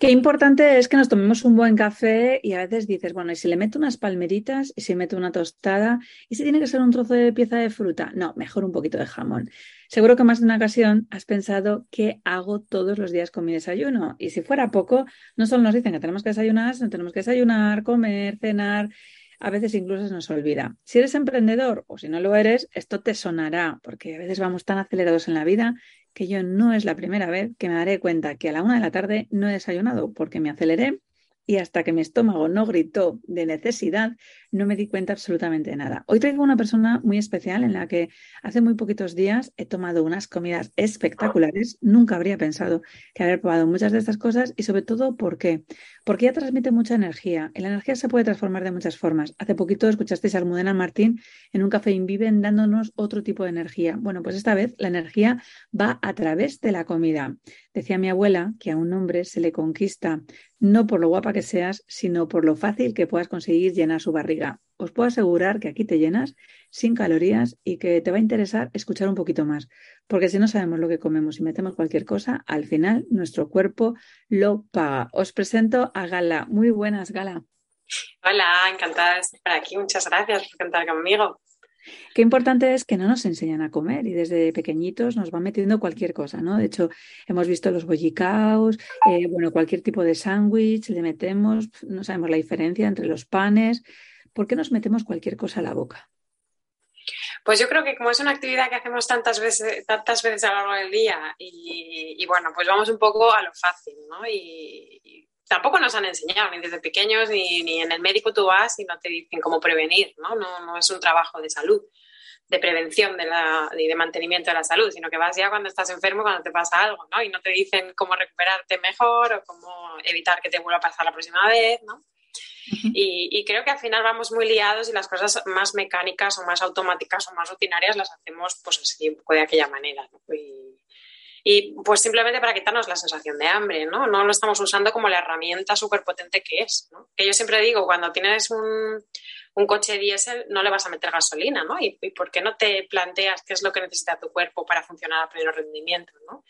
Qué importante es que nos tomemos un buen café y a veces dices, bueno, ¿y si le meto unas palmeritas? ¿Y si meto una tostada? ¿Y si tiene que ser un trozo de pieza de fruta? No, mejor un poquito de jamón. Seguro que más de una ocasión has pensado qué hago todos los días con mi desayuno. Y si fuera poco, no solo nos dicen que tenemos que desayunar, sino tenemos que desayunar, comer, cenar. A veces incluso se nos olvida. Si eres emprendedor o si no lo eres, esto te sonará, porque a veces vamos tan acelerados en la vida que yo no es la primera vez que me daré cuenta que a la una de la tarde no he desayunado porque me aceleré y hasta que mi estómago no gritó de necesidad, no me di cuenta absolutamente de nada. Hoy traigo una persona muy especial en la que hace muy poquitos días he tomado unas comidas espectaculares. Nunca habría pensado que haber probado muchas de estas cosas y sobre todo ¿por qué? Porque ella transmite mucha energía la energía se puede transformar de muchas formas. Hace poquito escuchasteis a Almudena Martín en un café Inviven dándonos otro tipo de energía. Bueno, pues esta vez la energía va a través de la comida. Decía mi abuela que a un hombre se le conquista no por lo guapa que seas, sino por lo fácil que puedas conseguir llenar su barriga. Os puedo asegurar que aquí te llenas sin calorías y que te va a interesar escuchar un poquito más, porque si no sabemos lo que comemos y metemos cualquier cosa, al final nuestro cuerpo lo paga. Os presento a Gala. Muy buenas, Gala. Hola, encantada de estar aquí. Muchas gracias por contar conmigo. Qué importante es que no nos enseñan a comer y desde pequeñitos nos van metiendo cualquier cosa, ¿no? De hecho, hemos visto los bollicaos, eh, bueno, cualquier tipo de sándwich le metemos, no sabemos la diferencia entre los panes. ¿Por qué nos metemos cualquier cosa a la boca? Pues yo creo que como es una actividad que hacemos tantas veces, tantas veces a lo largo del día y, bueno, pues vamos un poco a lo fácil, ¿no? Tampoco nos han enseñado ni desde pequeños ni, ni, en el médico tú vas y no te dicen cómo prevenir, ¿no? No, no es un trabajo de salud, de prevención de la, y de mantenimiento de la salud, sino que vas ya cuando estás enfermo, cuando te pasa algo, ¿no? Y no te dicen cómo recuperarte mejor o cómo evitar que te vuelva a pasar la próxima vez, ¿no? y, y, creo que al final vamos muy liados y las cosas más mecánicas o más automáticas o más rutinarias las hacemos pues así, de aquella manera. ¿no? Y, y pues simplemente para quitarnos la sensación de hambre, ¿no? No lo estamos usando como la herramienta súper potente que es, ¿no? Que yo siempre digo, cuando tienes un, un coche diésel no le vas a meter gasolina, ¿no? ¿Y, por qué no te planteas qué es lo que necesita tu cuerpo para funcionar a pleno rendimiento, ¿no?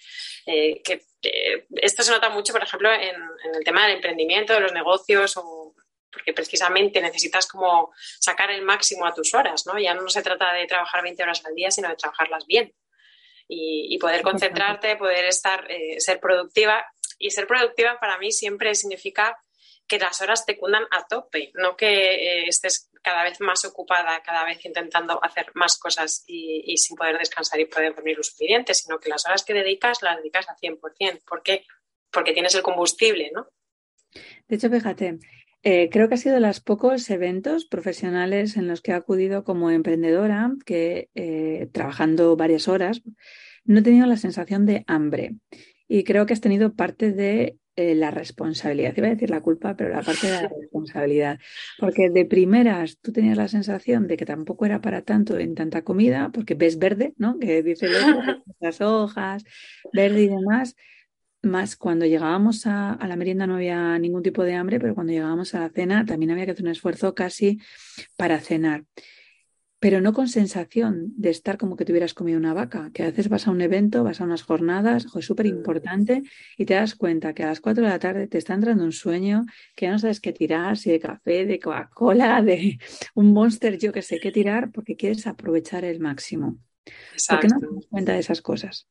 Eh, que, eh, esto se nota mucho, por ejemplo, en, en, el tema del emprendimiento, de los negocios o porque precisamente necesitas como sacar el máximo a tus horas, ¿no? Ya no se trata de trabajar 20 horas al día, sino de trabajarlas bien y, poder concentrarte, poder estar, eh, ser productiva. Y ser productiva para mí siempre significa que las horas te cundan a tope, no que eh, estés cada vez más ocupada, cada vez intentando hacer más cosas y, sin poder descansar y poder dormir lo suficiente, sino que las horas que dedicas las dedicas al 100%. ¿Por qué? Porque tienes el combustible, ¿no? De hecho, fíjate, eh, creo que ha sido de los pocos eventos profesionales en los que he acudido como emprendedora, que eh, trabajando varias horas, no he tenido la sensación de hambre. Y creo que has tenido parte de eh, la responsabilidad. Iba a decir la culpa, pero la parte de la responsabilidad. Porque de primeras tú tenías la sensación de que tampoco era para tanto en tanta comida, porque ves verde, ¿no? Que dice las hojas, verde y demás más cuando llegábamos a, a, la merienda no había ningún tipo de hambre, pero cuando llegábamos a la cena también había que hacer un esfuerzo casi para cenar. Pero no con sensación de estar como que tuvieras comido una vaca, que a veces vas a un evento, vas a unas jornadas, es súper importante, y te das cuenta que a las 4 de la tarde te está entrando un sueño, que ya no sabes qué tirar, si de café, de Coca-Cola, de un monster, yo que sé qué tirar, porque quieres aprovechar el máximo. ¿Por qué no te das cuenta de esas cosas?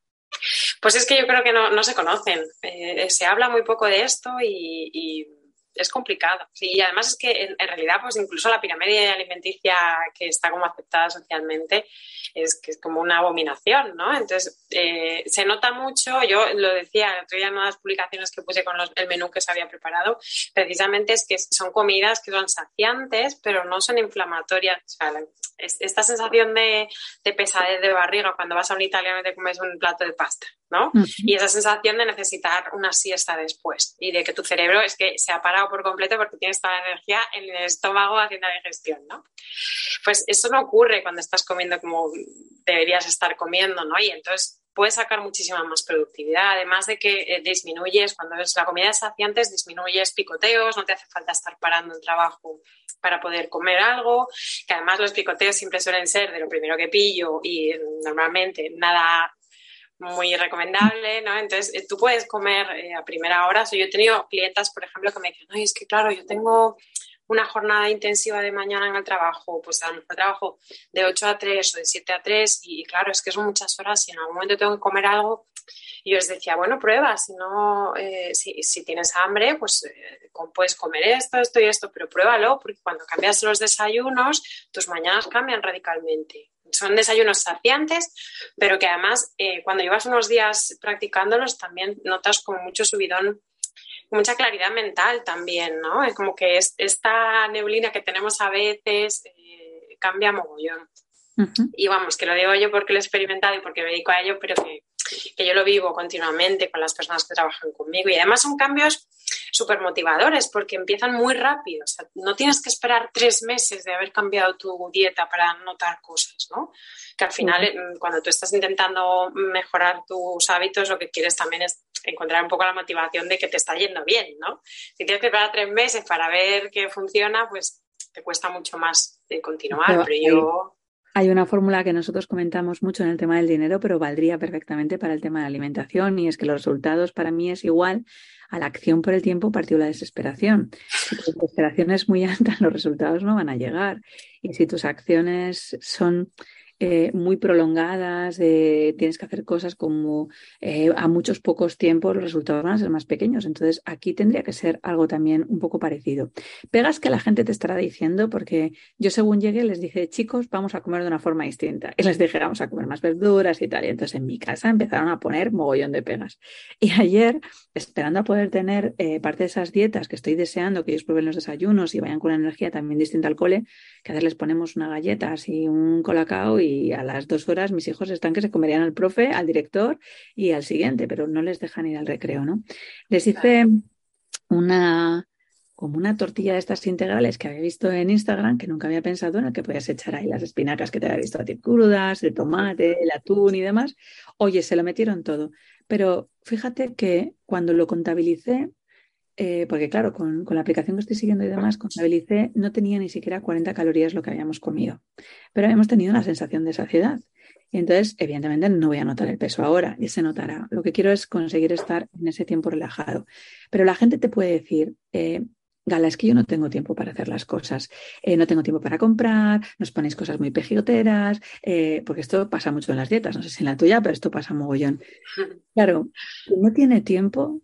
Pues es que yo creo que no, no se conocen. Eh, se habla muy poco de esto y, es complicado. y además es que en, realidad, pues incluso la pirámide alimenticia que está como aceptada socialmente es que es como una abominación, ¿no? Entonces, eh, se nota mucho, yo lo decía el otro día en publicaciones que puse con el menú que se había preparado, precisamente es que son comidas que son saciantes, pero no son inflamatorias. Esta sensación de, de pesadez de barriga cuando vas a un italiano y te comes un plato de pasta, ¿no? Y esa sensación de necesitar una siesta después y de que tu cerebro es que se ha parado por completo porque tienes toda la energía en el estómago haciendo la digestión, ¿no? Pues eso no ocurre cuando estás comiendo como deberías estar comiendo, ¿no? Y entonces puedes sacar muchísima más productividad, además de que eh, disminuyes, cuando es la comida es saciante, disminuyes picoteos, no te hace falta estar parando el trabajo para poder comer algo, que además los picoteos siempre suelen ser de lo primero que pillo y normalmente nada muy recomendable, ¿no? Entonces, eh, tú puedes comer eh, a primera hora. yo he tenido clientas, por ejemplo, que me dicen, ay, es que claro, yo tengo una jornada intensiva de mañana en el trabajo, pues a mejor trabajo de 8 a 3 o de 7 a 3 y claro, es que son muchas horas y en algún momento tengo que comer algo. Y yo les decía, bueno, prueba, si no, eh, si, si, tienes hambre, pues eh, puedes comer esto, esto y esto, pero pruébalo, porque cuando cambias los desayunos, tus mañanas cambian radicalmente. Son desayunos saciantes, pero que además eh, cuando llevas unos días practicándolos también notas como mucho subidón mucha claridad mental también, ¿no? Es como que es, esta neblina que tenemos a veces eh, cambia mogollón. Y vamos, que lo digo yo porque lo he experimentado y porque me dedico a ello, pero que, que yo lo vivo continuamente con las personas que trabajan conmigo. Y además son cambios súper motivadores porque empiezan muy rápido. O sea, no tienes que esperar tres meses de haber cambiado tu dieta para notar cosas, ¿no? Que al final, cuando tú estás intentando mejorar tus hábitos, lo que quieres también es encontrar un poco la motivación de que te está yendo bien, ¿no? Si tienes que esperar tres meses para ver que funciona, pues te cuesta mucho más de continuar, pero, yo... Hay una fórmula que nosotros comentamos mucho en el tema del dinero, pero valdría perfectamente para el tema de la alimentación y es que los resultados para mí es igual a la acción por el tiempo partió la desesperación. Si tu desesperación es muy alta, los resultados no van a llegar. Y si tus acciones son eh, muy prolongadas, tienes que hacer cosas como eh, a muchos pocos tiempos, los resultados van a ser más pequeños. Entonces, aquí tendría que ser algo también un poco parecido. Pegas que la gente te estará diciendo, porque yo según llegué les dije, chicos, vamos a comer de una forma distinta. Y les dije, vamos a comer más verduras y tal. Y entonces en mi casa empezaron a poner mogollón de pegas. Y ayer, esperando a poder tener eh, parte de esas dietas que estoy deseando, que ellos prueben los desayunos y vayan con una energía también distinta al cole, que a veces les ponemos una galleta así, un colacao y y a las dos horas mis hijos están que se comerían al profe, al director y al siguiente, pero no les dejan ir al recreo, ¿no? Les hice una como una tortilla de estas integrales que había visto en Instagram, que nunca había pensado en el que podías echar ahí las espinacas que te había visto a ti crudas, el tomate, el atún y demás. Oye, se lo metieron todo. Pero fíjate que cuando lo contabilicé, eh, porque claro, con, la aplicación que estoy siguiendo y demás, contabilicé, no tenía ni siquiera 40 calorías lo que habíamos comido, pero habíamos tenido una sensación de saciedad. Entonces, evidentemente, no voy a notar el peso ahora, y se notará. Lo que quiero es conseguir estar en ese tiempo relajado. Pero la gente te puede decir, eh, Gala, es que yo no tengo tiempo para hacer las cosas, eh, no tengo tiempo para comprar, nos ponéis cosas muy pejoteras, porque esto pasa mucho en las dietas, no sé si en la tuya, pero esto pasa mogollón. Claro, no tiene tiempo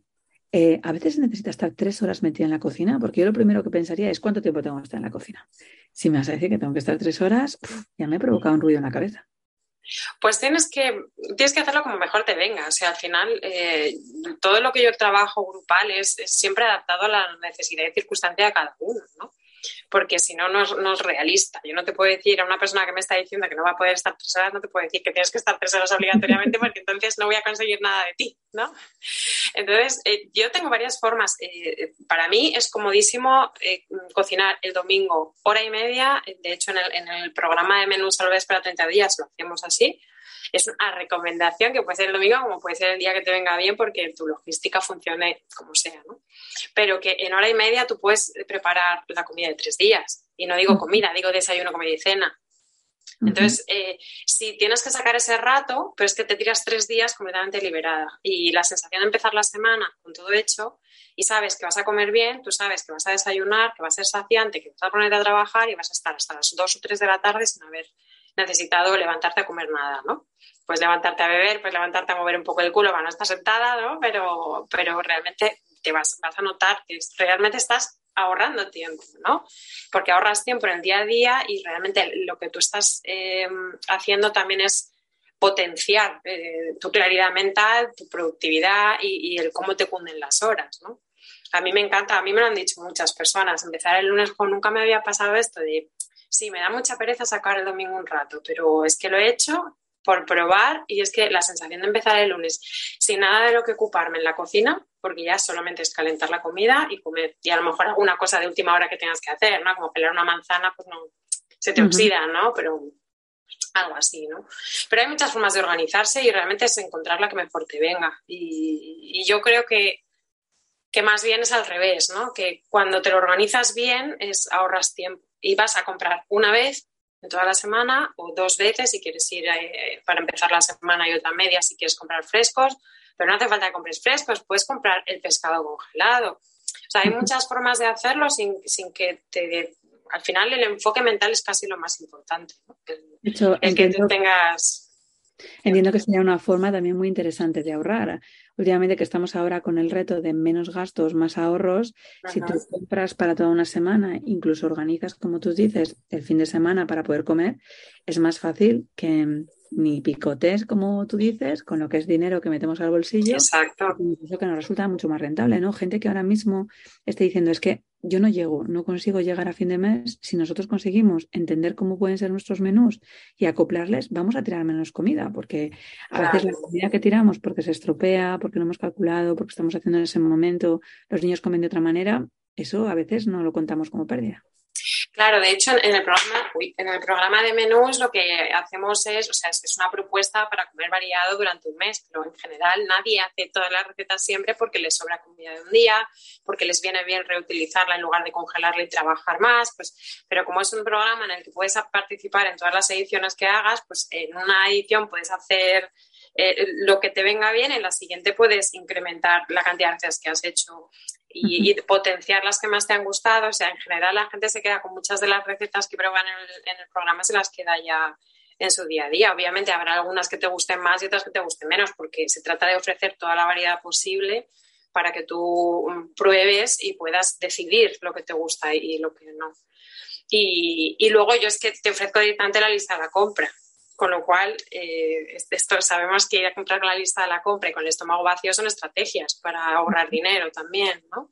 eh, a veces necesita estar tres horas metida en la cocina, porque yo lo primero que pensaría es cuánto tiempo tengo que estar en la cocina. Si me vas a decir que tengo que estar tres horas, ya me he provocado un ruido en la cabeza. Pues tienes que, tienes que hacerlo como mejor te venga. O sea, al final, eh, todo lo que yo trabajo grupal es, es, siempre adaptado a la necesidad y circunstancia de cada uno, ¿no? Porque si no, no es, realista. Yo no te puedo decir a una persona que me está diciendo que no va a poder estar tres horas, no te puedo decir que tienes que estar tres horas obligatoriamente porque entonces no voy a conseguir nada de ti, ¿no? Entonces, eh, yo tengo varias formas. Eh, para mí es comodísimo eh, cocinar el domingo hora y media. De hecho, en el, en el programa de menú salves para 30 días lo hacemos así es una recomendación que puede ser el domingo como puede ser el día que te venga bien porque tu logística funcione como sea, ¿no? Pero que en hora y media tú puedes preparar la comida de tres días. Y no digo comida, digo desayuno, comida y cena. Entonces, eh, si tienes que sacar ese rato, pero es que te tiras tres días completamente liberada. Y la sensación de empezar la semana con todo hecho y sabes que vas a comer bien, tú sabes que vas a desayunar, que va a ser saciante, que vas a ponerte a trabajar y vas a estar hasta las dos o tres de la tarde sin haber necesitado levantarte a comer nada, ¿no? Pues levantarte a beber, pues levantarte a mover un poco el culo, bueno, no estás sentada, ¿no? Pero, pero realmente te vas, vas a notar que realmente estás ahorrando tiempo, ¿no? Porque ahorras tiempo en el día a día y realmente lo que tú estás eh, haciendo también es potenciar eh, tu claridad mental, tu productividad y, el cómo te cunden las horas, ¿no? A mí me encanta, a mí me lo han dicho muchas personas, empezar el lunes con nunca me había pasado esto de, sí, me da mucha pereza sacar el domingo un rato, pero es que lo he hecho por probar y es que la sensación de empezar el lunes sin nada de lo que ocuparme en la cocina, porque ya solamente es calentar la comida y comer, y a lo mejor alguna cosa de última hora que tengas que hacer, ¿no? Como pelar una manzana, pues no, se te oxida, ¿no? Pero algo así, ¿no? Pero hay muchas formas de organizarse y realmente es encontrar la que mejor te venga. Y, yo creo que, que más bien es al revés, ¿no? Que cuando te lo organizas bien es ahorras tiempo y vas a comprar una vez en toda la semana o dos veces si quieres ir eh, para empezar la semana y otra media si quieres comprar frescos, pero no hace falta que compres frescos, puedes comprar el pescado congelado. O sea, hay muchas formas de hacerlo sin, que te... Al final el enfoque mental es casi lo más importante. El, que tú tengas... Entiendo que sería una forma también muy interesante de ahorrar últimamente que estamos ahora con el reto de menos gastos, más ahorros, si tú compras para toda una semana, incluso organizas, como tú dices, el fin de semana para poder comer, es más fácil que ni picotes, como tú dices, con lo que es dinero que metemos al bolsillo. Exacto. Eso que nos resulta mucho más rentable, ¿no? Gente que ahora mismo esté diciendo es que yo no llego, no consigo llegar a fin de mes. Si nosotros conseguimos entender cómo pueden ser nuestros menús y acoplarles, vamos a tirar menos comida, porque a veces la comida que tiramos porque se estropea, porque no hemos calculado, porque estamos haciendo en ese momento, los niños comen de otra manera, eso a veces no lo contamos como pérdida. Claro, de hecho, en el programa, en el programa de menús lo que hacemos es, o sea, es, una propuesta para comer variado durante un mes, pero en general nadie hace todas las recetas siempre porque les sobra comida de un día, porque les viene bien reutilizarla en lugar de congelarla y trabajar más, pues, pero como es un programa en el que puedes participar en todas las ediciones que hagas, pues en una edición puedes hacer eh, lo que te venga bien, en la siguiente puedes incrementar la cantidad de recetas que has hecho y, potenciar las que más te han gustado. O sea, en general la gente se queda con muchas de las recetas que prueban en el, en el programa, se las queda ya en su día a día. Obviamente habrá algunas que te gusten más y otras que te gusten menos, porque se trata de ofrecer toda la variedad posible para que tú mm, pruebes y puedas decidir lo que te gusta y, lo que no. Y, y, luego yo es que te ofrezco directamente la lista de la compra. Con lo cual, eh, esto, sabemos que ir a comprar con la lista de la compra y con el estómago vacío son estrategias para ahorrar dinero también, ¿no?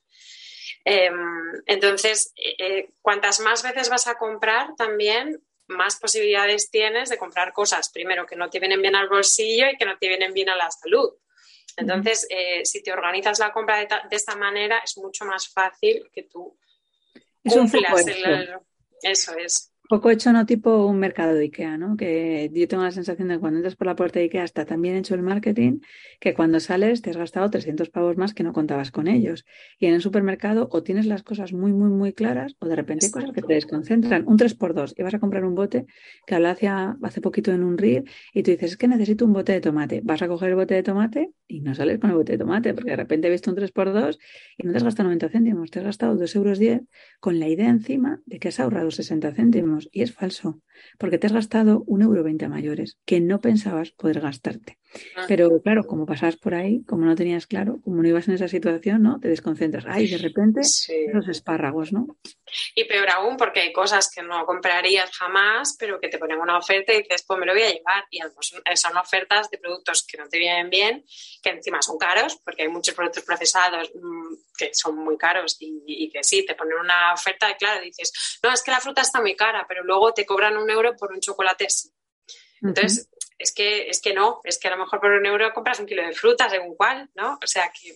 Em, entonces, eh, eh, cuantas más veces vas a comprar, también más posibilidades tienes de comprar cosas, primero, que no te vienen bien al bolsillo y que no te vienen bien a la salud. Entonces, si te organizas la compra de, esta manera, es mucho más fácil que tú es cumplas el, Eso es poco hecho, ¿no? Tipo un mercado de Ikea, ¿no? Que yo tengo la sensación de que cuando entras por la puerta de Ikea está tan bien hecho el marketing que cuando sales te has gastado 300 pavos más que no contabas con ellos. Y en el supermercado o tienes las cosas muy, muy, muy claras o de repente hay cosas que te desconcentran. Un 3x2 y vas a comprar un bote que hablaba hace, hace poquito en un reel y tú dices, es que necesito un bote de tomate. Vas a coger el bote de tomate y no sales con el bote de tomate porque de repente he visto un 3x2 y no te has gastado 90 céntimos, te has gastado 2,10 euros con la idea encima de que has ahorrado 60 céntimos y es falso, porque te has gastado un euro veinte mayores que no pensabas poder gastarte. Ah. Pero claro, como pasabas por ahí, como no tenías claro, como no ibas en esa situación, ¿no? Te desconcentras. Ay, de repente, los espárragos, ¿no? Y peor aún, porque hay cosas que no comprarías jamás, pero que te ponen una oferta y dices, pues me lo voy a llevar. Y son ofertas de productos que no te vienen bien, que encima son caros, porque hay muchos productos procesados mm, que son muy caros y, que sí, te ponen una oferta y claro, dices, no, es que la fruta está muy cara, pero luego te cobran un euro por un chocolate. Entonces, es que, es que no, es que a lo mejor por un euro compras un kilo de fruta, según cuál, ¿no? O sea que,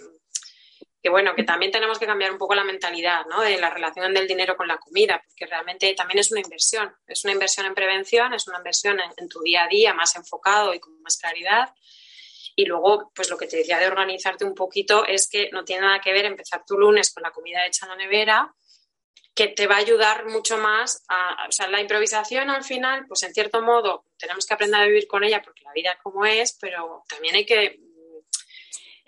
que bueno, que también tenemos que cambiar un poco la mentalidad, ¿no? De la relación del dinero con la comida, porque realmente también es una inversión, es una inversión en prevención, es una inversión en, tu día a día más enfocado y con más claridad. Y luego, pues lo que te decía de organizarte un poquito es que no tiene nada que ver empezar tu lunes con la comida hecha en la nevera que te va a ayudar mucho más a, o sea, la improvisación al final, pues en cierto modo tenemos que aprender a vivir con ella porque la vida es como es, pero también hay que mm,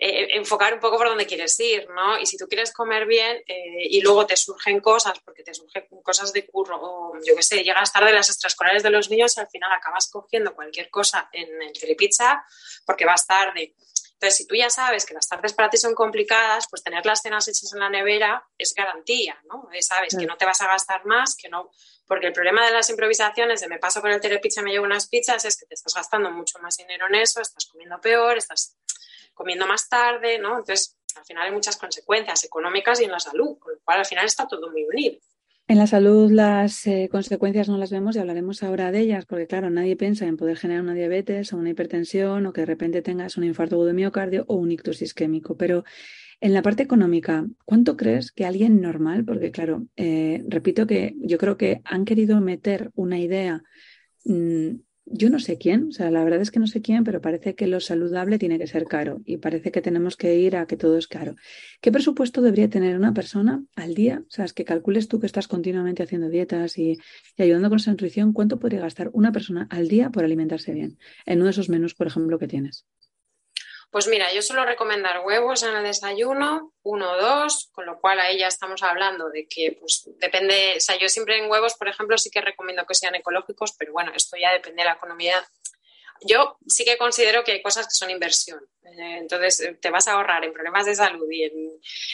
eh, enfocar un poco por donde quieres ir, ¿no? Y si tú quieres comer bien eh, y luego te surgen cosas, porque te surgen cosas de curro, o yo qué sé, llegas tarde las extraescolares de los niños y al final acabas cogiendo cualquier cosa en el telepizza porque vas tarde Entonces, si tú ya sabes que las tardes para ti son complicadas, pues tener las cenas hechas en la nevera es garantía, ¿no? Sabes que no te vas a gastar más, que no. Porque el problema de las improvisaciones de me paso por el telepizza y me llevo unas pizzas es que te estás gastando mucho más dinero en eso, estás comiendo peor, estás comiendo más tarde, ¿no? Entonces, al final hay muchas consecuencias económicas y en la salud, con lo cual al final está todo muy unido. En la salud las eh, consecuencias no las vemos y hablaremos ahora de ellas, porque claro, nadie piensa en poder generar una diabetes o una hipertensión o que de repente tengas un infarto de miocardio o un ictus isquémico. Pero en la parte económica, ¿cuánto crees que alguien normal, porque claro, eh, repito que yo creo que han querido meter una idea mm, yo no sé quién, o sea, la verdad es que no sé quién, pero parece que lo saludable tiene que ser caro y parece que tenemos que ir a que todo es caro. ¿Qué presupuesto debería tener una persona al día? O sea, es que calcules tú que estás continuamente haciendo dietas y, y, ayudando con esa nutrición, ¿cuánto podría gastar una persona al día por alimentarse bien? En uno de esos menús, por ejemplo, que tienes. Pues mira, yo suelo recomendar huevos en el desayuno, uno o dos, con lo cual ahí ya estamos hablando de que, pues depende, o sea, yo siempre en huevos, por ejemplo, sí que recomiendo que sean ecológicos, pero bueno, esto ya depende de la economía yo sí que considero que hay cosas que son inversión. Eh, entonces, eh, te vas a ahorrar en problemas de salud y en,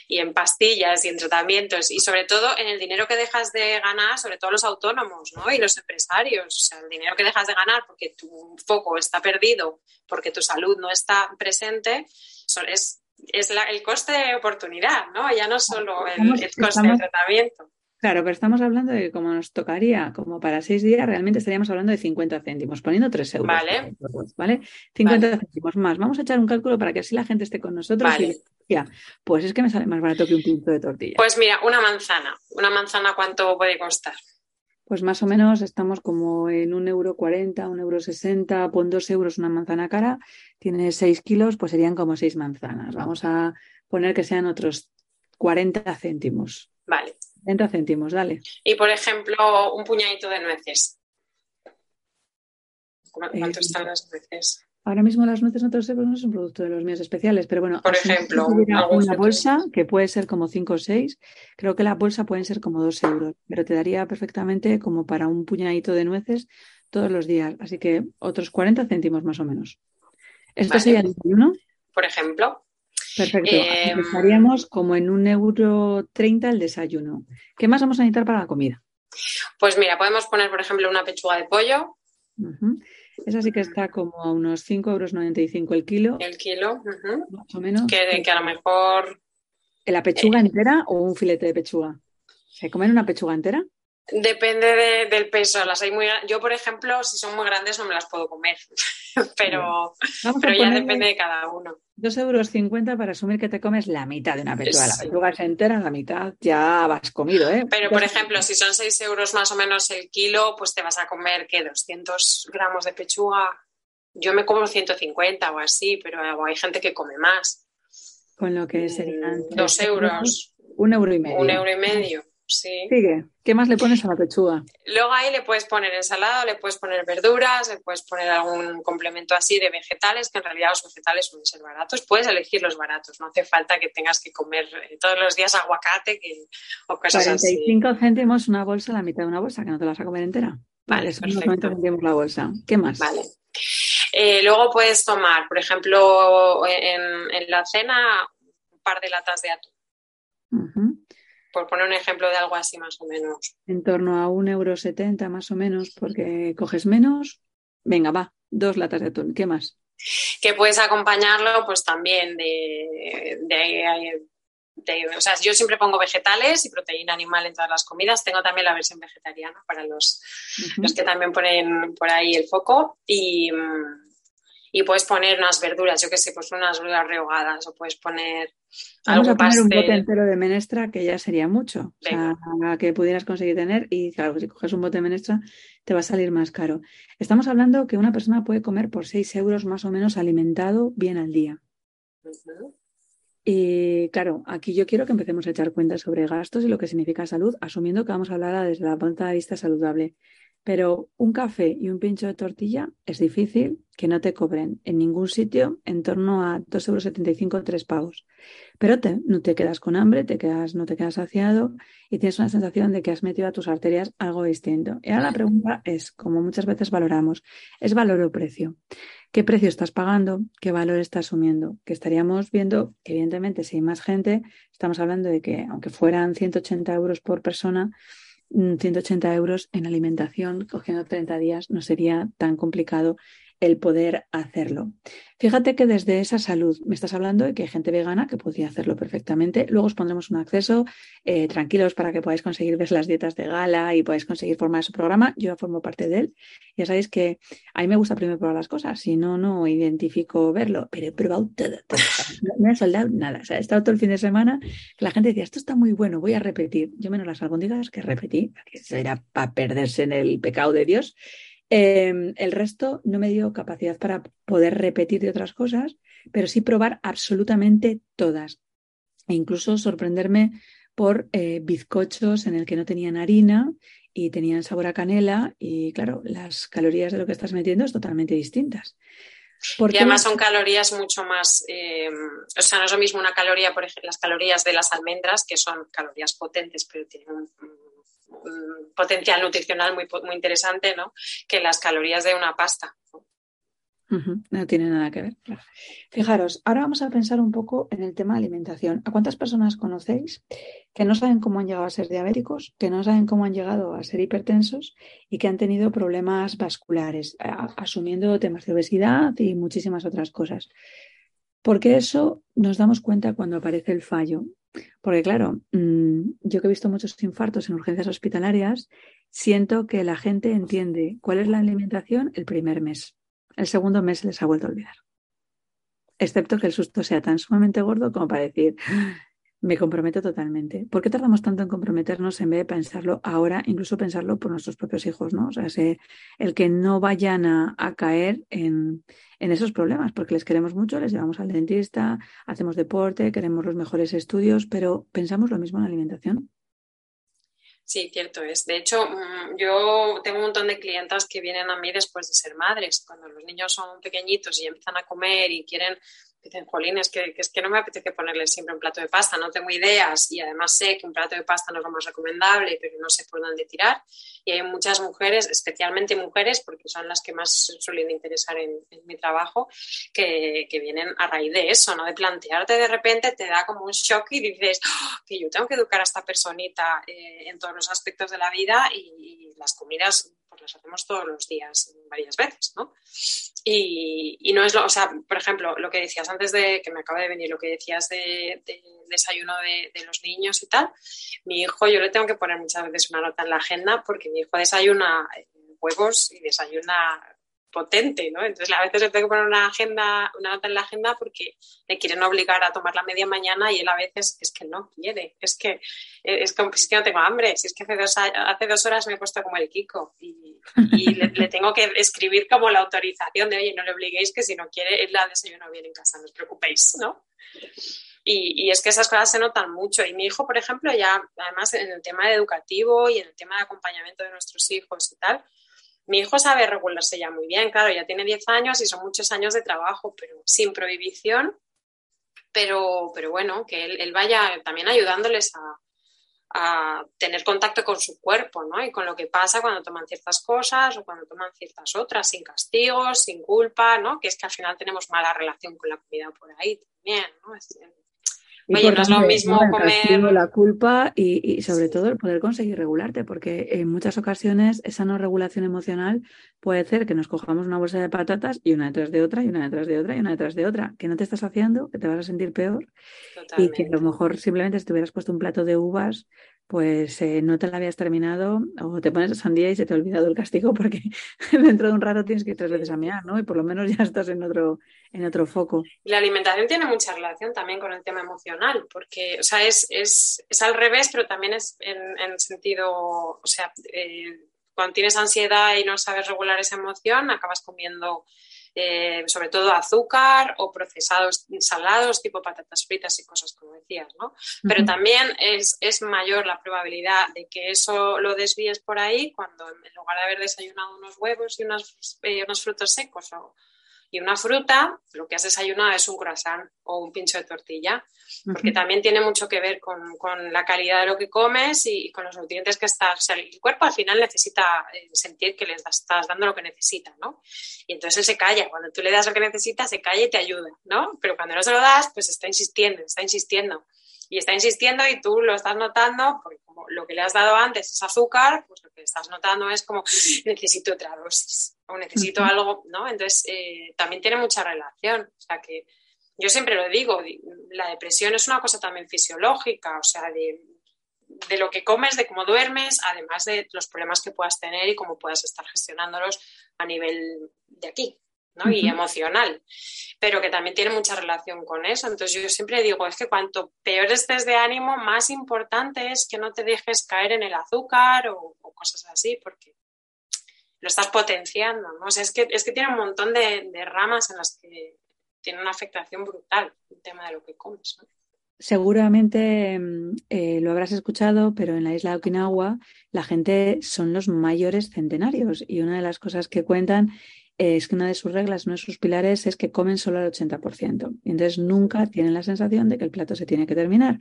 y en, pastillas y en tratamientos y sobre todo en el dinero que dejas de ganar, sobre todo los autónomos ¿no? y los empresarios. O sea, el dinero que dejas de ganar porque tu foco está perdido, porque tu salud no está presente, es, es la, el coste de oportunidad, ¿no? Ya no solo el, el coste del tratamiento. Claro, pero estamos hablando de que como nos tocaría como para seis días, realmente estaríamos hablando de 50 céntimos, poniendo 3 euros. Vale. ¿Vale? 50 céntimos más. Vamos a echar un cálculo para que así la gente esté con nosotros. Vale. Y, ya, pues es que me sale más barato que un pinto de tortilla. Pues mira, una manzana. ¿Una manzana cuánto puede costar? Pues más o menos estamos como en un euro 40, un euro 60, pon dos euros una manzana cara, tiene 6 kilos, pues serían como seis manzanas. Vamos a poner que sean otros 40 céntimos. Vale. 30 céntimos, dale. Y por ejemplo, un puñadito de nueces. ¿Cuánto Eh, están las nueces? Ahora mismo las nueces no te lo sé, porque no es un producto de los míos especiales, pero bueno, Por ejemplo, una bolsa que puede ser como 5 o 6, creo que la bolsa pueden ser como 2 euros, pero te daría perfectamente como para un puñadito de nueces todos los días, así que otros 40 céntimos más o menos. ¿Esto Vale. sería el desayuno? Por ejemplo, Perfecto. Eh, Empezaríamos como en un euro 30 el desayuno. ¿Qué más vamos a necesitar para la comida? pues mira, podemos poner, por ejemplo, una pechuga de pollo, Ujú. Esa sí que está como a unos 5,95 euros el kilo, el kilo, más o menos. que, que a lo mejor ¿La pechuga entera o un filete de pechuga? ¿Se comen una pechuga entera? depende de- del peso. Las hay muy, yo, por ejemplo, si son muy grandes no me las puedo comer, pero, pero ya depende de cada uno. 2,50 euros para asumir que te comes la mitad de una pechuga. La pechuga es entera, la mitad ya vas comido, ¿eh? Pero, por ejemplo, si son 6 euros más o menos el kilo, pues te vas a comer, ¿qué? 200 gramos de pechuga. Yo me como 150 o así, pero hay gente que come más. Con lo que serían Mm, Dos euros, Un euro y medio. un euro y medio, sí. Sigue. ¿Qué más le pones a la pechuga? Luego ahí le puedes poner ensalada, le puedes poner verduras, le puedes poner algún complemento así de vegetales, que en realidad los vegetales suelen ser baratos. Puedes elegir los baratos, no hace falta que tengas que comer eh, todos los días aguacate que- o cosas así. 45 céntimos una bolsa, la mitad de una bolsa, que no te la vas a comer entera. Vale, unos perfecto. 90 céntimos la bolsa. ¿Qué más? Vale. Eh, luego puedes tomar, por ejemplo, en, en la cena, un par de latas de atún, Ujú. Por poner un ejemplo de algo así más o menos. En torno a un euro setenta más o menos, porque coges menos. Venga, va, dos latas de atún. ¿Qué más? Que puedes acompañarlo, pues también de, de- de- o sea, yo siempre pongo vegetales y proteína animal en todas las comidas. Tengo también la versión vegetariana para los, los que también ponen por ahí el foco y, mm, y puedes poner unas verduras, yo qué sé, pues unas verduras rehogadas o puedes poner Vamos a algún poner un bote entero de menestra que ya sería mucho. O sea, que pudieras conseguir tener. Y claro, si coges un bote de menestra, te va a salir más caro. Estamos hablando que una persona puede comer por 6 euros más o menos alimentado bien al día. Y claro, aquí yo quiero que empecemos a echar cuentas sobre gastos y lo que significa salud, asumiendo que vamos a hablar desde la punto de vista saludable. Pero un café y un pincho de tortilla es difícil que no te cobren en ningún sitio en torno a 2,75 euros, 3 pavos. Pero te, no te quedas con hambre, te quedas, no te quedas saciado y tienes una sensación de que has metido a tus arterias algo distinto. Y ahora la pregunta es, como muchas veces valoramos, ¿es valor o precio? qué precio estás pagando, qué valor estás asumiendo. Que estaríamos viendo, evidentemente, si hay más gente, estamos hablando de que aunque fueran 180 euros por persona, 180 mm, euros en alimentación, cogiendo 30 días, no sería tan complicado el poder hacerlo. Fíjate que desde esa salud me estás hablando de que hay gente vegana que podría hacerlo perfectamente. Luego os pondremos un acceso eh, tranquilos para que podáis conseguir ver las dietas de gala y podáis conseguir formar su programa. Yo ya formo parte de él. Ya sabéis que a mí me gusta primero probar las cosas, si no, no identifico verlo, pero he probado todo. No, me he soldado nada. O sea, he estado todo el fin de semana que la gente decía, esto está muy bueno, voy a repetir. Yo menos las albóndigas que repetí, que era para perderse en el pecado de Dios. Em, el resto no me dio capacidad para poder repetir de otras cosas, pero sí probar absolutamente todas. E incluso sorprenderme por eh, bizcochos en el que no tenían harina y tenían sabor a canela y claro, las calorías de lo que estás metiendo es totalmente distintas. Porque... Y además son calorías mucho más, em, o sea, no es lo mismo una caloría, por ejemplo, las calorías de las almendras, que son calorías potentes, pero tienen un, potencial nutricional muy, muy interesante, ¿no? Que las calorías de una pasta. No tiene nada que ver. Fijaros, ahora vamos a pensar un poco en el tema de alimentación. ¿A cuántas personas conocéis que no saben cómo han llegado a ser diabéticos, que no saben cómo han llegado a ser hipertensos y que han tenido problemas vasculares, asumiendo temas de obesidad y muchísimas otras cosas? Porque eso nos damos cuenta cuando aparece el fallo. Porque claro, mm, yo que he visto muchos infartos en urgencias hospitalarias, siento que la gente entiende cuál es la alimentación el primer mes. El segundo mes se les ha vuelto a olvidar. Excepto que el susto sea tan sumamente gordo como para decir, me comprometo totalmente. ¿Por qué tardamos tanto en comprometernos en vez de pensarlo ahora, incluso pensarlo por nuestros propios hijos, ¿no? O sea, el que no vayan a, caer en, esos problemas, porque les queremos mucho, les llevamos al dentista, hacemos deporte, queremos los mejores estudios, pero pensamos lo mismo en la alimentación. Sí, cierto es. De hecho, mm, yo tengo un montón de clientas que vienen a mí después de ser madres, cuando los niños son pequeñitos y empiezan a comer y quieren dicen, jolín, es que, es que no me apetece ponerle siempre un plato de pasta, no tengo ideas y además sé que un plato de pasta no es lo más recomendable, pero no sé por dónde tirar. Y hay muchas mujeres, especialmente mujeres, porque son las que más suelen interesar en, mi trabajo, que, vienen a raíz de eso, ¿no? De plantearte de repente, te da como un shock y dices, ¡Oh! que yo tengo que educar a esta personita eh, en todos los aspectos de la vida y, las comidas pues las hacemos todos los días, varias veces, ¿no? Y, no es lo, o sea, por ejemplo, lo que decías antes de que me acaba de venir, lo que decías de, desayuno de, los niños y tal, mi hijo, yo le tengo que poner muchas veces una nota en la agenda porque mi hijo desayuna huevos y desayuna potente, ¿no? Entonces a veces le tengo que poner una agenda, una nota en la agenda porque le quieren obligar a tomar la media mañana y él a veces es que no quiere, es que es, como, es que no tengo hambre, si es que hace dos, hace dos horas me he puesto como el Kiko y, le, tengo que escribir como la autorización de, oye, no le obliguéis que si no quiere, él la desayuno bien en casa, no os preocupéis, ¿no? Y, y, es que esas cosas se notan mucho. Y mi hijo, por ejemplo, ya además en el tema educativo y en el tema de acompañamiento de nuestros hijos y tal, mi hijo sabe regularse ya muy bien, claro, ya tiene 10 años y son muchos años de trabajo, pero sin prohibición, pero, pero bueno, que él, vaya también ayudándoles a, tener contacto con su cuerpo, ¿no? Y con lo que pasa cuando toman ciertas cosas o cuando toman ciertas otras, sin castigos, sin culpa, ¿no? Que es que al final tenemos mala relación con la comida por ahí también, ¿no? Oye, no es lo mismo comer. La culpa y, sobre todo el poder conseguir regularte, porque en muchas ocasiones esa no regulación emocional puede hacer que nos cojamos una bolsa de patatas y una detrás de otra, y una detrás de otra, y una detrás de otra, que no te estás haciendo, que te vas a sentir peor. Y que a lo mejor simplemente si te hubieras puesto un plato de uvas, pues eh, no te la habías terminado o te pones sandía y se te ha olvidado el castigo porque dentro de un rato tienes que ir tres veces a mirar, ¿no? Y por lo menos ya estás en otro, en otro foco. La alimentación tiene mucha relación también con el tema emocional, porque, o sea, es, es, es al revés, pero también es en, en sentido, o sea, eh, cuando tienes ansiedad y no sabes regular esa emoción, acabas comiendo eh, sobre todo azúcar o procesados salados tipo patatas fritas y cosas como decías, ¿no? Pero también es, mayor la probabilidad de que eso lo desvíes por ahí cuando en lugar de haber desayunado unos huevos y unos, eh, unos frutos secos o, y una fruta, lo que has desayunado es un croissant o un pincho de tortilla, porque también tiene mucho que ver con, la calidad de lo que comes y, con los nutrientes que estás. el cuerpo al final necesita eh, sentir que le estás dando lo que necesita, ¿no? Y entonces él se calla. Cuando tú le das lo que necesita, se calla y te ayuda, ¿no? Pero cuando no se lo das, pues está insistiendo, está insistiendo. Y está insistiendo y tú lo estás notando, porque como lo que le has dado antes es azúcar, pues lo que estás notando es como necesito otra dosis o necesito algo, ¿no? Entonces eh, también tiene mucha relación. O sea que yo siempre lo digo, la depresión es una cosa también fisiológica, o sea, de, de lo que comes, de cómo duermes, además de los problemas que puedas tener y cómo puedas estar gestionándolos a nivel de aquí, ¿no? Y emocional, pero que también tiene mucha relación con eso. Entonces yo siempre digo, es que cuanto peor estés de ánimo, más importante es que no te dejes caer en el azúcar o, cosas así, porque lo estás potenciando, ¿no? O sea, es que, es que tiene un montón de, ramas en las que tiene una afectación brutal el tema de lo que comes, Seguramente mm, eh, lo habrás escuchado, pero en la isla de Okinawa la gente son los mayores centenarios y una de las cosas que cuentan es que una de sus reglas, uno de sus pilares es que comen solo al 80%. Y entonces nunca tienen la sensación de que el plato se tiene que terminar.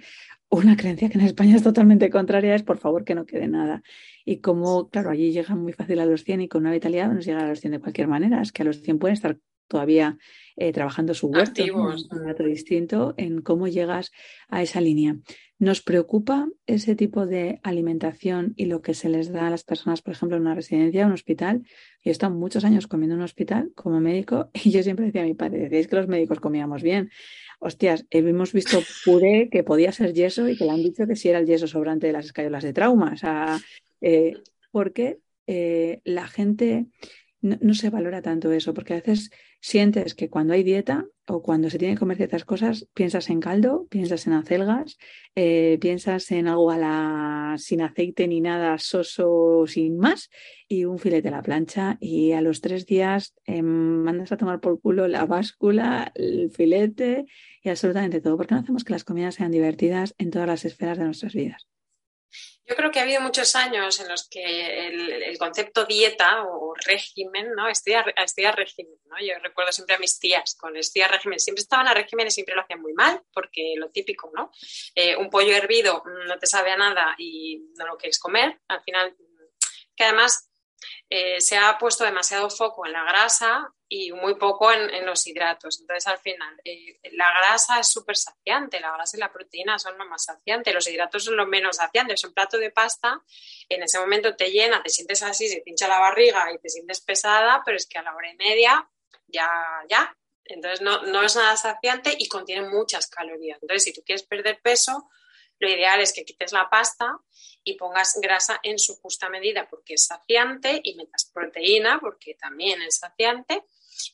Una creencia que en España es totalmente contraria es, por favor, que no quede nada. Y como, claro, allí llegan muy fácil a los 100 y con una vitalidad nos llega a los 100 de cualquier manera. Es que a los 100 pueden estar todavía eh, trabajando su huerto, un dato distinto en cómo llegas a esa línea. ¿Nos preocupa ese tipo de alimentación y lo que se les da a las personas, por ejemplo, en una residencia, un hospital? Yo he estado muchos años comiendo en un hospital como médico y yo siempre decía a mi padre, decíais que los médicos comíamos bien. Hostias, hemos visto puré que podía ser yeso y que le han dicho que si era el yeso sobrante de las escayolas de trauma. O sea, eh, porque eh, la gente no, se valora tanto eso, porque a veces sientes que cuando hay dieta o cuando se tienen que comer ciertas cosas, piensas en caldo, piensas en acelgas, eh, piensas en algo sin aceite ni nada, soso, sin más, y un filete a la plancha. Y a los tres días em, mandas a tomar por culo la báscula, el filete y absolutamente todo. porque no hacemos que las comidas sean divertidas en todas las esferas de nuestras vidas? Yo creo que ha habido muchos años en los que el, concepto dieta o régimen, ¿no? Estudiar, régimen, ¿no? Yo recuerdo siempre a mis tías con estudiar régimen. Siempre estaban a régimen y siempre lo hacían muy mal, porque lo típico, ¿no? Eh, un pollo hervido no te sabe a nada y no lo quieres comer. Al final, que además eh, se ha puesto demasiado foco en la grasa y muy poco en, los hidratos. Entonces, al final, eh, la grasa es súper saciante, la grasa y la proteína son lo más saciante, los hidratos son lo menos saciantes. Un plato de pasta en ese momento te llena, te sientes así, se pincha la barriga y te sientes pesada, pero es que a la hora y media ya, ya. Entonces, no, no es nada saciante y contiene muchas calorías. Entonces, si tú quieres perder peso, lo ideal es que quites la pasta y pongas grasa en su justa medida porque es saciante y metas proteína porque también es saciante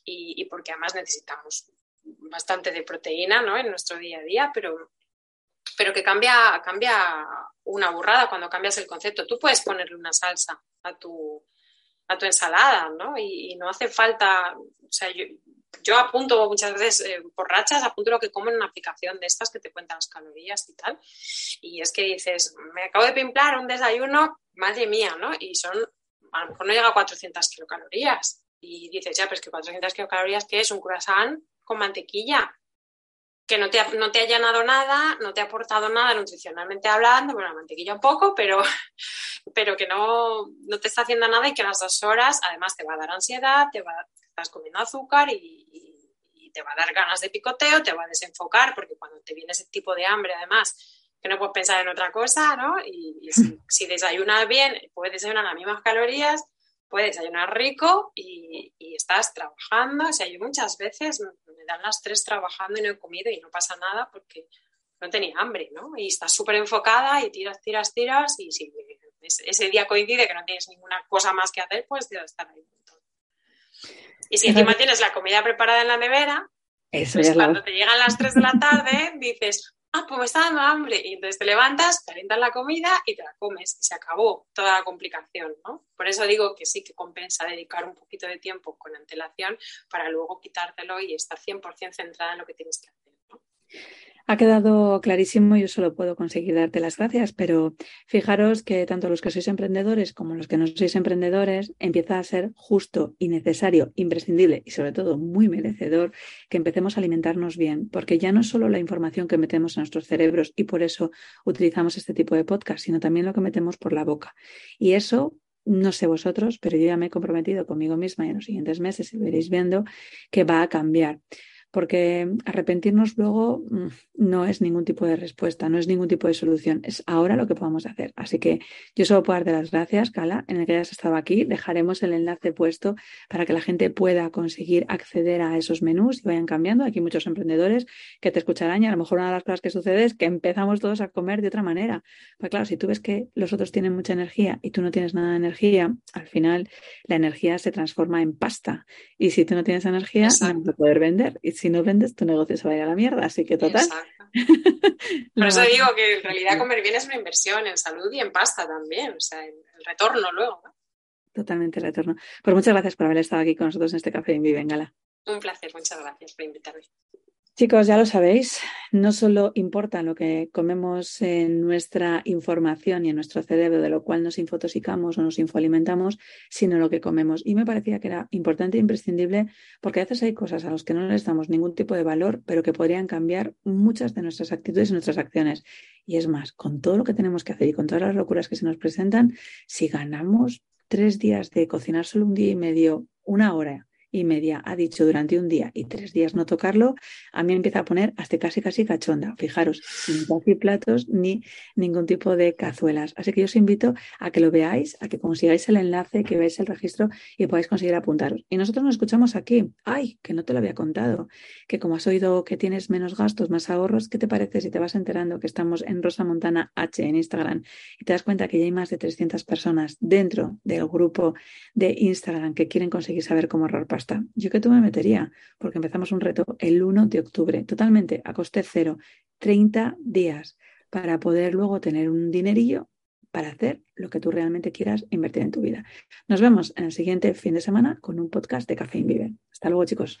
y, porque además necesitamos bastante de proteína ¿no? en nuestro día a día, pero, pero que cambia, cambia una burrada cuando cambias el concepto. Tú puedes ponerle una salsa a tu, a tu ensalada, ¿no? Y, no hace falta, o sea, yo apunto muchas veces eh, por rachas, apunto lo que como en una aplicación de estas que te cuentan las calorías y tal. Y es que dices, me acabo de pimplar un desayuno, madre mía, ¿no? Y son, a lo mejor no llega a 400 kilocalorías. Y dices, ya, pero es que 400 kilocalorías, ¿qué es? Un croissant con mantequilla. Que no te, ha, no te ha llenado nada, no te ha aportado nada nutricionalmente hablando, bueno, la mantequilla un poco, pero, pero que no, no te está haciendo nada y que a las dos horas, además, te va a dar ansiedad, te va, estás comiendo azúcar y, te va a dar ganas de picoteo, te va a desenfocar, porque cuando te viene ese tipo de hambre, además, que no puedes pensar en otra cosa, ¿no? Y, si, desayunas bien, puedes desayunar las mismas calorías, puedes desayunar rico y, estás trabajando. O sea, yo muchas veces me dan las tres trabajando y no he comido y no pasa nada porque no tenía hambre, ¿no? Y estás súper enfocada y tiras, tiras, tiras y si ese día coincide que no tienes ninguna cosa más que hacer, pues a estar ahí y si encima tienes la comida preparada en la nevera, pues cuando te llegan las 3 de la tarde, dices, ah, pues me está dando hambre. Y entonces te levantas, calientas la comida y te la comes. Y se acabó toda la complicación, ¿no? Por eso digo que sí que compensa dedicar un poquito de tiempo con antelación para luego quitártelo y estar 100% centrada en lo que tienes que hacer, ¿no? Ha quedado clarísimo, yo solo puedo conseguir darte las gracias, pero fijaros que tanto los que sois emprendedores como los que no sois emprendedores empieza a ser justo y necesario, imprescindible y sobre todo muy merecedor que empecemos a alimentarnos bien, porque ya no solo la información que metemos en nuestros cerebros y por eso utilizamos este tipo de podcast, sino también lo que metemos por la boca. Y eso no sé vosotros, pero yo ya me he comprometido conmigo misma y en los siguientes meses, y veréis viendo, que va a cambiar porque arrepentirnos luego mm, no es ningún tipo de respuesta, no es ningún tipo de solución, es ahora lo que podamos hacer. Así que yo solo puedo darte las gracias, Cala, en el que hayas estado aquí. Dejaremos el enlace puesto para que la gente pueda conseguir acceder a esos menús y vayan cambiando. Aquí hay muchos emprendedores que te escucharán y a lo mejor una de las cosas que sucede es que empezamos todos a comer de otra manera. Pues claro, si tú ves que los otros tienen mucha energía y tú no tienes nada de energía, al final la energía se transforma en pasta. Y si tú no tienes energía, no vas a poder vender si no vendes, tu negocio se va a ir a la mierda. Así que total. Por eso digo que en realidad comer bien es una inversión en salud y en pasta también. O sea, el retorno luego. Totalmente retorno. Pues muchas gracias por haber estado aquí con nosotros en este café en Vive Gala. Un placer, muchas gracias por invitarme. Chicos, ya lo sabéis, no solo importa lo que comemos en nuestra información y en nuestro cerebro, de lo cual nos infotoxicamos o nos infoalimentamos, sino lo que comemos. Y me parecía que era importante e imprescindible porque a veces hay cosas a las que no les damos ningún tipo de valor, pero que podrían cambiar muchas de nuestras actitudes y nuestras acciones. Y es más, con todo lo que tenemos que hacer y con todas las locuras que se nos presentan, si ganamos tres días de cocinar solo un día y medio, una hora y media ha dicho durante un día y tres días no tocarlo, a mí empieza a poner hasta casi casi cachonda. Fijaros, sin casi platos ni ningún tipo de cazuelas. Así que yo os invito a que lo veáis, a que consigáis el enlace, que veáis el registro y podáis conseguir apuntaros. Y nosotros nos escuchamos aquí. Ay, que no te lo había contado. Que como has oído que tienes menos gastos, más ahorros, ¿qué te parece si te vas enterando que estamos en Rosa Montana H en Instagram y te das cuenta que ya hay más de 300 personas dentro del grupo de Instagram que quieren conseguir saber cómo ahorrar yo que tú me metería, porque empezamos un reto el 1 de octubre, totalmente a coste cero, 30 días, para poder luego tener un dinerillo para hacer lo que tú realmente quieras invertir en tu vida. Nos vemos en el siguiente fin de semana con un podcast de Café Vive. Hasta luego, chicos.